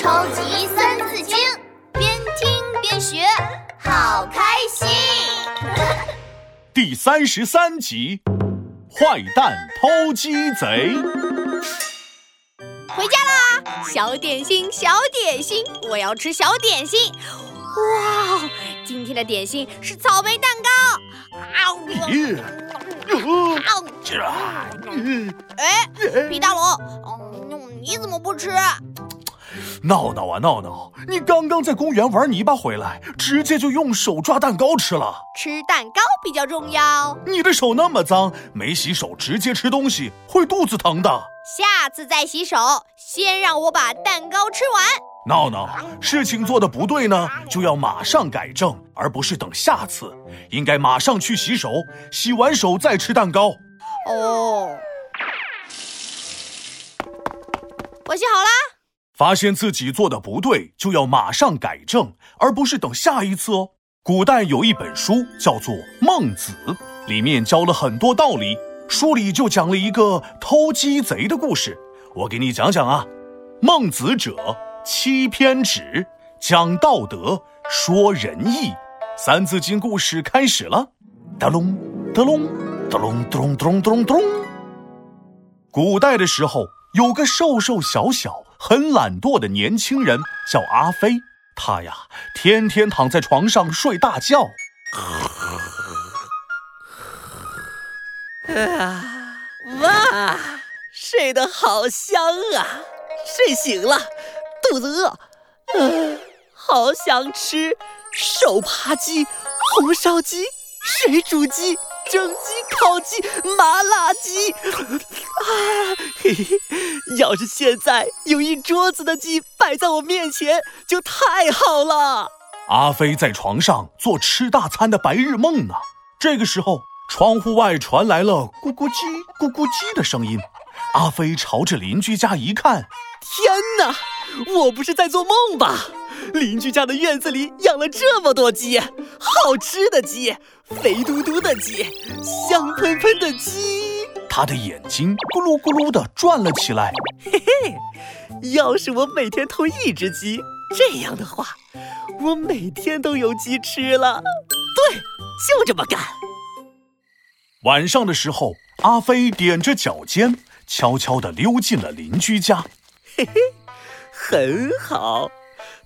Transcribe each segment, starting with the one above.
超级三字经，边听边学，好开心。第三十三集，坏蛋偷鸡贼。回家啦，小点心，小点心，我要吃小点心。哇，今天的点心是草莓蛋糕。啊呜！啊呜！哎，皮大龙，嗯，你怎么不吃？闹闹啊闹闹，你刚刚在公园玩泥巴回来，直接就用手抓蛋糕吃了。吃蛋糕比较重要。你的手那么脏，没洗手直接吃东西会肚子疼的。下次再洗手，先让我把蛋糕吃完。闹闹，事情做的不对呢，就要马上改正，而不是等下次。应该马上去洗手，洗完手再吃蛋糕。哦，我洗好啦。发现自己做的不对，就要马上改正，而不是等下一次哦。古代有一本书叫做《孟子》，里面教了很多道理。书里就讲了一个偷鸡贼的故事，我给你讲讲啊。孟子者，七篇止，讲道德，说仁义。三字经故事开始了，哒隆哒隆哒隆咚隆咚隆咚。古代的时候，有个瘦瘦小小。很懒惰的年轻人叫阿飞，他呀天天躺在床上睡大觉。啊，哇，睡得好香啊！睡醒了，肚子饿，嗯，好想吃手扒鸡、红烧鸡、水煮鸡。蒸鸡、烤鸡、麻辣鸡，啊，嘿嘿！要是现在有一桌子的鸡摆在我面前，就太好了。阿飞在床上做吃大餐的白日梦呢。这个时候，窗户外传来了咕咕鸡、咕咕鸡的声音。阿飞朝着邻居家一看，天哪！我不是在做梦吧？邻居家的院子里养了这么多鸡，好吃的鸡，肥嘟嘟的鸡，香喷喷的鸡。他的眼睛咕噜咕噜地转了起来。嘿嘿，要是我每天偷一只鸡，这样的话，我每天都有鸡吃了。对，就这么干。晚上的时候，阿飞踮着脚尖，悄悄地溜进了邻居家。嘿嘿。很好，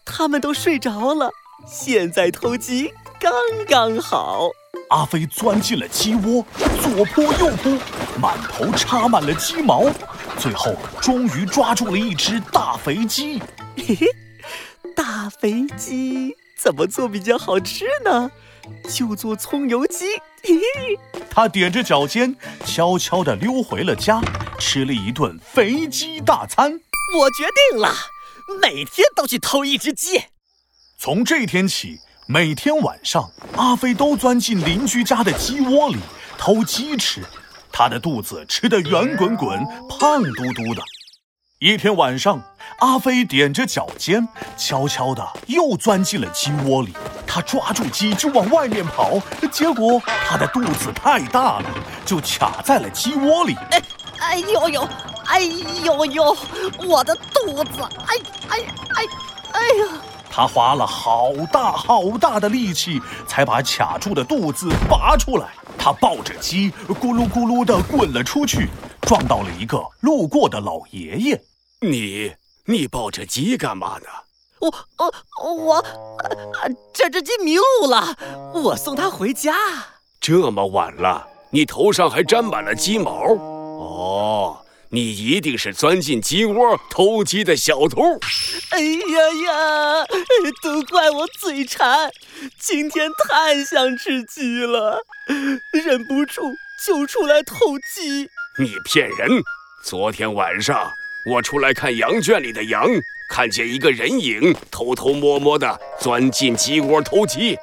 他们都睡着了，现在偷鸡刚刚好。阿飞钻进了鸡窝，左扑右扑，满头插满了鸡毛，最后终于抓住了一只大肥鸡。嘿嘿，大肥鸡怎么做比较好吃呢？就做葱油鸡。嘿嘿，他踮着脚尖，悄悄地溜回了家，吃了一顿肥鸡大餐。我决定了。每天都去偷一只鸡。从这天起，每天晚上，阿飞都钻进邻居家的鸡窝里偷鸡吃。他的肚子吃得圆滚滚、胖嘟嘟的。一天晚上，阿飞踮着脚尖，悄悄地又钻进了鸡窝里。他抓住鸡就往外面跑，结果他的肚子太大了，就卡在了鸡窝里。哎，哎呦呦！哎呦呦，我的肚子！哎哎哎哎呀！他花了好大好大的力气，才把卡住的肚子拔出来。他抱着鸡，咕噜咕噜地滚了出去，撞到了一个路过的老爷爷。你你抱着鸡干嘛呢？我我我，这只鸡迷路了，我送它回家。这么晚了，你头上还沾满了鸡毛？哦。你一定是钻进鸡窝偷鸡的小偷！哎呀呀，都怪我嘴馋，今天太想吃鸡了，忍不住就出来偷鸡。你骗人！昨天晚上我出来看羊圈里的羊，看见一个人影偷偷摸摸的钻进鸡窝偷鸡，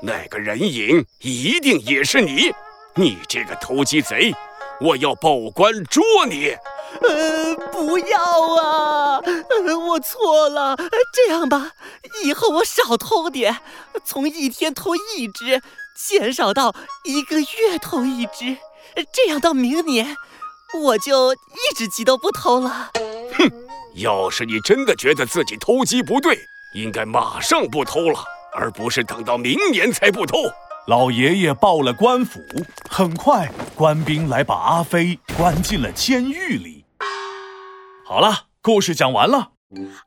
那个人影一定也是你！你这个偷鸡贼！我要报官捉你！呃，不要啊！呃我错了。这样吧，以后我少偷点，从一天偷一只，减少到一个月偷一只。这样到明年，我就一只鸡都不偷了。哼，要是你真的觉得自己偷鸡不对，应该马上不偷了，而不是等到明年才不偷。老爷爷报了官府，很快官兵来把阿飞关进了监狱里。好了，故事讲完了。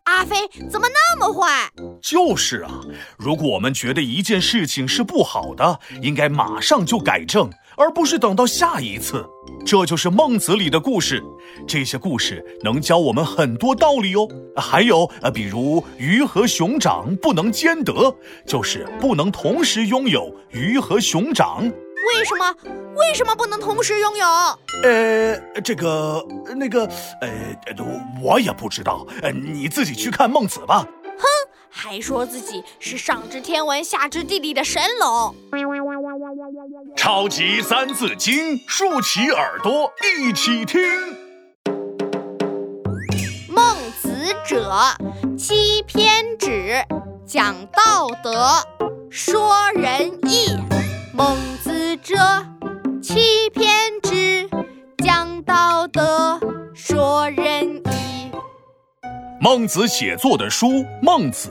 阿飞怎么那么坏？就是啊，如果我们觉得一件事情是不好的，应该马上就改正，而不是等到下一次。这就是孟子里的故事，这些故事能教我们很多道理哦。还有呃，比如鱼和熊掌不能兼得，就是不能同时拥有鱼和熊掌。为什么？为什么不能同时拥有？呃，这个那个，呃，我也不知道。呃，你自己去看孟子吧。哼，还说自己是上知天文下知地理的神龙。超级三字经，竖起耳朵一起听。孟子者，七篇止，讲道德，说孟子写作的书《孟子》，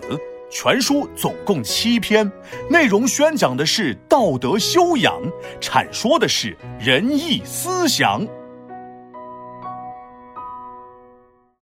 全书总共七篇，内容宣讲的是道德修养，阐说的是仁义思想。